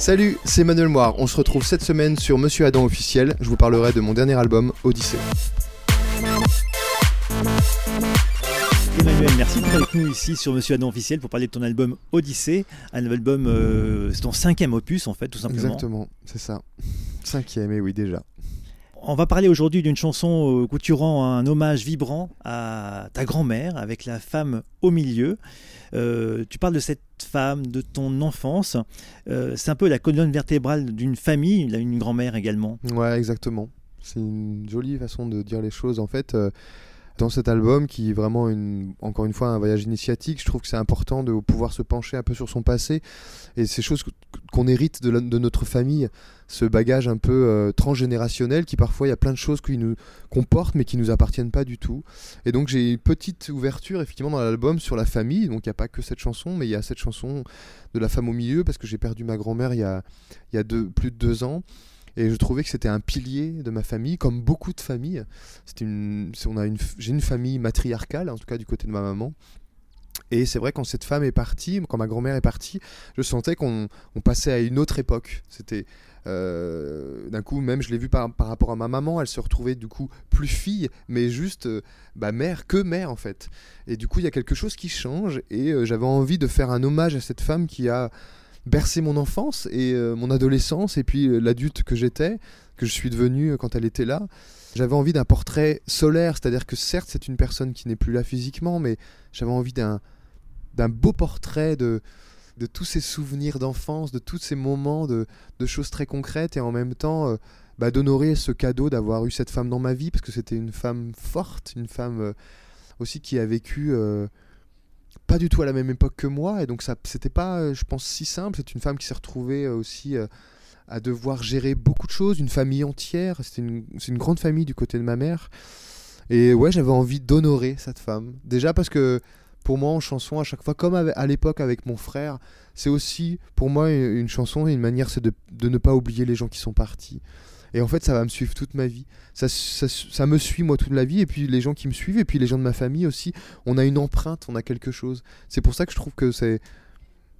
Salut, c'est Manuel Moire. On se retrouve cette semaine sur Monsieur Adam officiel. Je vous parlerai de mon dernier album, Odyssée. Emmanuel, merci d'être avec nous ici sur Monsieur Adam officiel pour parler de ton album Odyssée, un album, euh, c'est ton cinquième opus en fait, tout simplement. Exactement, c'est ça. Cinquième, et oui déjà. On va parler aujourd'hui d'une chanson tu rends un hommage vibrant à ta grand-mère avec la femme au milieu. Euh, tu parles de cette femme, de ton enfance. Euh, c'est un peu la colonne vertébrale d'une famille, il a une grand-mère également. Ouais, exactement. C'est une jolie façon de dire les choses. En fait, euh, dans cet album, qui est vraiment, encore une fois, un voyage initiatique, je trouve que c'est important de pouvoir se pencher un peu sur son passé et ces choses qu'on hérite de, notre famille, ce bagage un peu euh, transgénérationnel qui parfois il y a plein de choses qu'on porte mais qui nous appartiennent pas du tout. Et donc j'ai une petite ouverture effectivement dans l'album sur la famille. Donc il n'y a pas que cette chanson, mais il y a cette chanson de la femme au milieu parce que j'ai perdu ma grand-mère il y a, y a plus de deux ans. Et je trouvais que c'était un pilier de ma famille, comme beaucoup de familles. On a j'ai une famille matriarcale, en tout cas du côté de ma maman. Et c'est vrai quand cette femme est partie, quand ma grand-mère est partie, je sentais qu'on on passait à une autre époque. C'était euh, d'un coup, même je l'ai vu par, par, rapport à ma maman, elle se retrouvait du coup plus fille, mais juste euh, bah, mère que mère en fait. Et du coup, il y a quelque chose qui change et euh, j'avais envie de faire un hommage à cette femme qui a bercé mon enfance et mon adolescence et puis l'adulte que j'étais, que je suis devenu quand elle était là. J'avais envie d'un portrait solaire, c'est-à-dire que certes c'est une personne qui n'est plus là physiquement, mais j'avais envie d'un d'un beau portrait de, de tous ces souvenirs d'enfance, de tous ces moments de, de, choses très concrètes et en même temps bah, d'honorer ce cadeau d'avoir eu cette femme dans ma vie parce que c'était une femme forte, une femme aussi qui a vécu pas du tout à la même époque que moi, et donc ça c'était pas, euh, je pense, si simple. C'est une femme qui s'est retrouvée euh, aussi euh, à devoir gérer beaucoup de choses, une famille entière. C'est une, une, grande famille du côté de ma mère. Et ouais, j'avais envie d'honorer cette femme. Déjà parce que pour moi, en chanson, à chaque fois, comme à l'époque avec mon frère, c'est aussi pour moi une chanson et une manière, c'est de, ne pas oublier les gens qui sont partis. Et en fait, ça va me suivre toute ma vie. Ça, me suit moi toute la vie. Et puis les gens qui me suivent, et puis les gens de ma famille aussi. On a une empreinte, on a quelque chose. C'est pour ça que je trouve que c'est,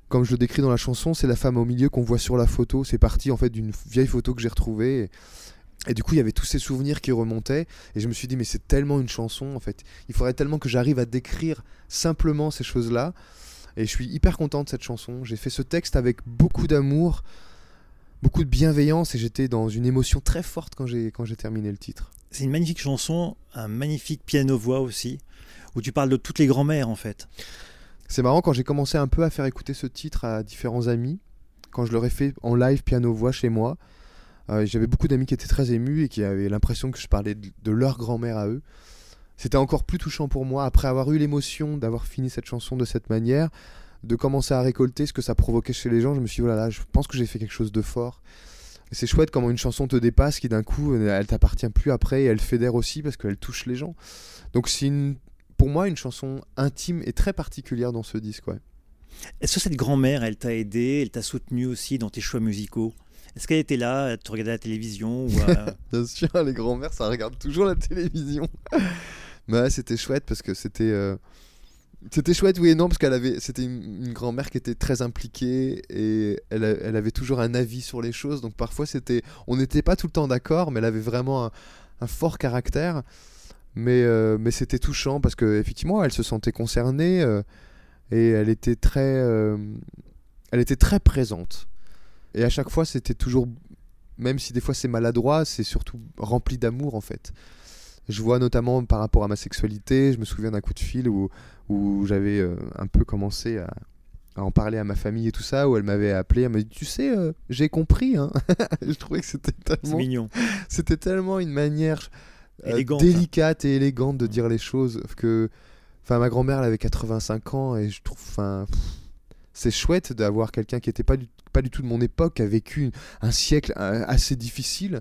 comme je le décris dans la chanson, c'est la femme au milieu qu'on voit sur la photo. C'est parti en fait d'une vieille photo que j'ai retrouvée. Et... du coup, il y avait tous ces souvenirs qui remontaient. Et je me suis dit, mais c'est tellement une chanson, en fait. Il faudrait tellement que j'arrive à décrire simplement ces choses-là. Et je suis hyper content de cette chanson. J'ai fait ce texte avec beaucoup d'amour beaucoup de bienveillance et j'étais dans une émotion très forte quand j'ai quand j'ai terminé le titre. C'est une magnifique chanson, un magnifique piano-voix aussi, où tu parles de toutes les grand-mères en fait. C'est marrant quand j'ai commencé un peu à faire écouter ce titre à différents amis, quand je leur ai fait en live piano-voix chez moi, euh, j'avais beaucoup d'amis qui étaient très émus et qui avaient l'impression que je parlais de, leur grand-mère à eux. C'était encore plus touchant pour moi après avoir eu l'émotion d'avoir fini cette chanson de cette manière, de commencer à récolter ce que ça provoquait chez les gens, je me suis dit, oh là je pense que j'ai fait quelque chose de fort. C'est chouette comment une chanson te dépasse, qui d'un coup, elle t'appartient plus après, et elle fédère aussi parce qu'elle touche les gens. Donc c'est pour moi une chanson intime et très particulière dans ce disque. Est-ce que cette grand-mère, elle t'a aidé, elle t'a soutenu aussi dans tes choix musicaux? Est-ce qu'elle était là, elle te regardait la télévision ou Bien sûr, les grand-mères, ça regarde toujours la télévision. Mais c'était chouette parce que c'était... Euh, c'était chouette, oui et non, parce qu'elle avait, c'était une, grand-mère qui était très impliquée et elle, elle, avait toujours un avis sur les choses. Donc parfois, c'était, on n'était pas tout le temps d'accord, mais elle avait vraiment un, fort caractère. Mais, euh, mais c'était touchant parce qu'effectivement, elle se sentait concernée euh, et elle était très, euh, elle était très présente. Et à chaque fois, c'était toujours, même si des fois c'est maladroit, c'est surtout rempli d'amour en fait. Je vois notamment par rapport à ma sexualité, je me souviens d'un coup de fil où, où j'avais euh, un peu commencé à, en parler à ma famille et tout ça, où elle m'avait appelé, elle m'a dit Tu sais, euh, j'ai compris. Hein. je trouvais que c'était tellement. mignon. C'était tellement une manière euh, délicate et élégante de dire les choses que. Enfin, ma grand-mère, elle avait 85 ans et je trouve. Enfin. C'est chouette d'avoir quelqu'un qui n'était pas du, pas du tout de mon époque, qui a vécu un siècle assez difficile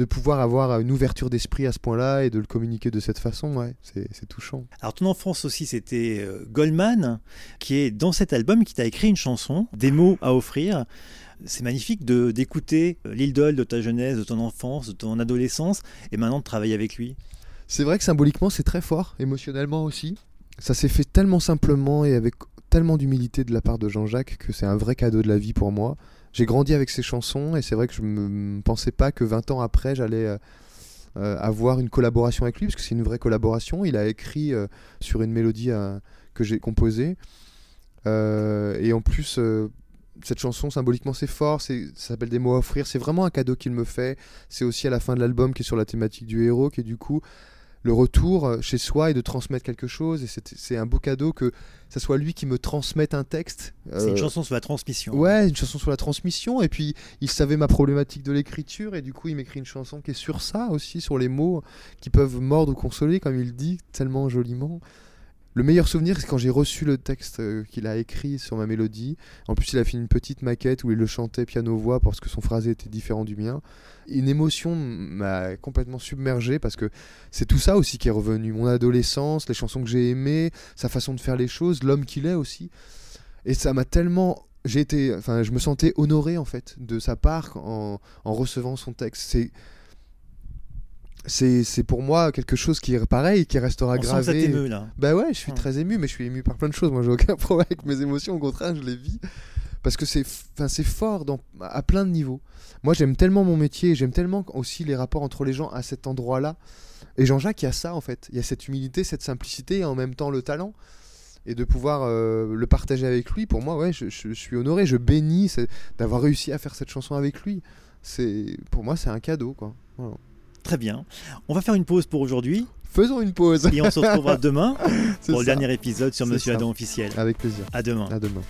de pouvoir avoir une ouverture d'esprit à ce point-là et de le communiquer de cette façon, ouais, c'est touchant. Alors ton enfance aussi, c'était euh, Goldman, qui est dans cet album, qui t'a écrit une chanson, des mots à offrir. C'est magnifique de d'écouter euh, l'idole de ta jeunesse, de ton enfance, de ton adolescence, et maintenant de travailler avec lui. C'est vrai que symboliquement, c'est très fort, émotionnellement aussi. Ça s'est fait tellement simplement et avec tellement d'humilité de la part de Jean-Jacques que c'est un vrai cadeau de la vie pour moi. j'ai grandi avec ses chansons et c'est vrai que je ne pensais pas que 20 ans après, j'allais euh, euh, avoir une collaboration avec lui, parce que c'est une vraie collaboration. Il a écrit euh, sur une mélodie que j'ai composée. et en plus, cette chanson, symboliquement, c'est fort. Ça s'appelle Des mots à offrir. C'est vraiment un cadeau qu'il me fait. C'est aussi à la fin de l'album qui est sur la thématique du héros, qui est du coup le retour euh, chez soi et de transmettre quelque chose. Et c'est un beau cadeau que ce soit lui qui me transmette un texte. C'est une euh, chanson sur la transmission. Ouais, une chanson sur la transmission. Et puis, il savait ma problématique de l'écriture. Et du coup, il m'écrit une chanson qui est sur ça aussi, sur les mots qui peuvent mordre ou consoler, comme il dit tellement joliment. Le meilleur souvenir, c'est quand j'ai reçu le texte euh, qu'il a écrit sur ma mélodie. En plus, il a fait une petite maquette où il le chantait piano-voix parce que son phrasé était différent du mien. Une émotion m'a complètement submergé parce que c'est tout ça aussi qui est revenu. Mon adolescence, les chansons que j'ai aimées, sa façon de faire les choses, l'homme qu'il est aussi. Et ça m'a tellement j'ai été, enfin, je me sentais honoré en fait de sa part en, en recevant son texte. C'est c'est pour moi quelque chose qui est pareil, qui restera On gravé. Sent ému, là. Bah ouais, je suis très ému, mais je suis ému par plein de choses. Moi, j'ai aucun problème avec mes émotions, au contraire, je les vis. Parce que c'est fort dans, à plein de niveaux. Moi, j'aime tellement mon métier, j'aime tellement aussi les rapports entre les gens à cet endroit-là. Et Jean-Jacques, il y a ça, en fait. Il y a cette humilité, cette simplicité, et en même temps le talent. Et de pouvoir euh, le partager avec lui, pour moi, ouais, je, je suis honoré, je bénis d'avoir réussi à faire cette chanson avec lui. Pour moi, c'est un cadeau, quoi. Voilà. Très bien. On va faire une pause pour aujourd'hui. Faisons une pause. Et on se retrouvera demain pour le dernier épisode sur Monsieur. Adam officiel. Avec plaisir. À demain. À demain.